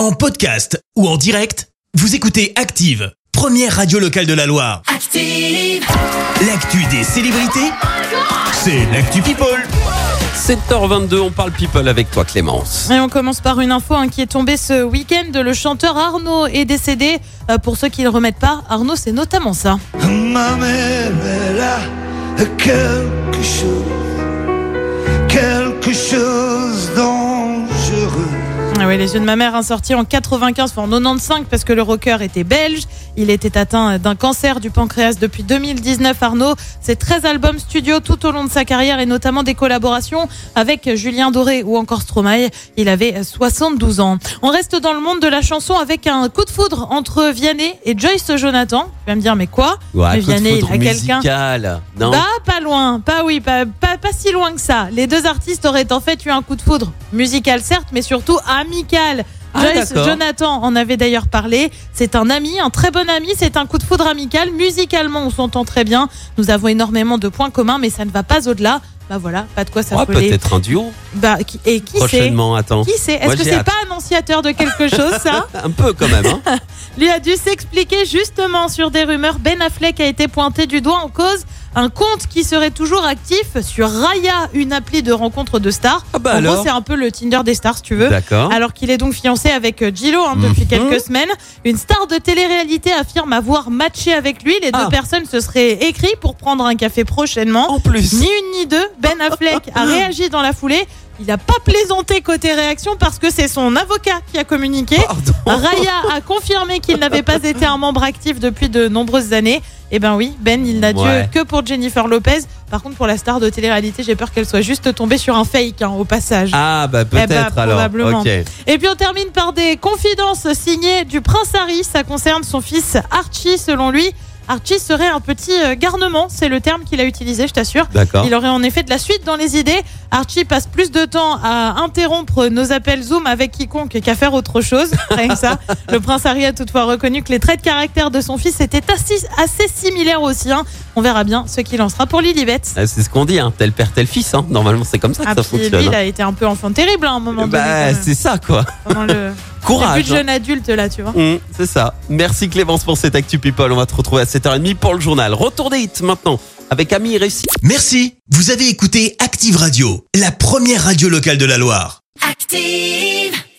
En podcast ou en direct, vous écoutez Active, première radio locale de la Loire. Active. L'actu des célébrités, c'est l'actu People. 7h22, on parle people avec toi Clémence. Et on commence par une info hein, qui est tombée ce week-end. Le chanteur Arnaud est décédé. Euh, pour ceux qui ne le remettent pas, Arnaud, c'est notamment ça. Ma mère, elle a quelque chose, quelque chose. Ah oui, Les yeux de ma mère, hein, sorti en 95, enfin en 95, parce que le rocker était belge. Il était atteint d'un cancer du pancréas depuis 2019, Arnaud. Ses 13 albums studio tout au long de sa carrière et notamment des collaborations avec Julien Doré ou encore Stromae. Il avait 72 ans. On reste dans le monde de la chanson avec un coup de foudre entre Vianney et Joyce Jonathan. Vas me dire, mais quoi Ouais, Mais Vianney, il a quelqu'un. non Bah, pas loin, pas oui, pas, pas, pas si loin que ça. Les deux artistes auraient en fait eu un coup de foudre musical, certes, mais surtout amical. Ah, Joyce. Jonathan en avait d'ailleurs parlé. C'est un ami, un très bon ami. C'est un coup de foudre amical. Musicalement, on s'entend très bien. Nous avons énormément de points communs, mais ça ne va pas au-delà. Bah voilà, pas de quoi Ouais, s'affoler. peut-être un duo bah, qui- et qui sait prochainement, attends. Qui sait Est-ce que c'est pas annonciateur de quelque chose, ça Un peu quand même, hein lui a dû s'expliquer justement sur des rumeurs. Ben Affleck a été pointé du doigt en cause un compte qui serait toujours actif sur Raya, une appli de rencontre de stars. Ah bah en alors gros, c'est un peu le Tinder des stars, si tu veux. D'accord. Alors qu'il est donc fiancé avec euh, Gillo hein, depuis Mhm. quelques semaines. Une star de télé-réalité affirme avoir matché avec lui. Les deux Ah. personnes se seraient écrits pour prendre un café prochainement. En plus. Ni une ni deux, Ben Affleck a réagi dans la foulée. Il n'a pas plaisanté côté réaction parce que c'est son avocat qui a communiqué. Pardon. Raya a confirmé qu'il n'avait pas été un membre actif depuis de nombreuses années. Eh ben oui, Ben, il n'a Ouais. Dieu que pour Jennifer Lopez. Par contre, pour la star de télé-réalité, j'ai peur qu'elle soit juste tombée sur un fake hein, au passage. Ah bah peut-être Eh bah, alors. probablement. Et puis on termine par des confidences signées du prince Harry. Ça concerne son fils Archie, selon lui. Archie serait un petit euh, garnement, c'est le terme qu'il a utilisé, je t'assure. Il aurait en effet de la suite dans les idées. Archie passe plus de temps à interrompre nos appels Zoom avec quiconque qu'à faire autre chose. Rien que ça. Le prince Harry a toutefois reconnu que les traits de caractère de son fils étaient assez, assez similaires aux siens. On verra bien ce qu'il en sera pour Lilibet. Ah, C'est ce qu'on dit, hein. tel père, tel fils. Hein. Normalement, c'est comme ça que Ah, ça puis fonctionne. lui, il hein. a été un peu enfant terrible à un moment donné. Bah, même. c'est ça quoi. Pendant le Courage. début de hein. jeune adulte là, tu vois. Hum, c'est ça. Merci Clémence pour cette Actu People. On va te retrouver à 7h30 pour le journal. Retour des hits maintenant avec Ami Réussi. Merci, vous avez écouté Active Radio, la première radio locale de la Loire. Active.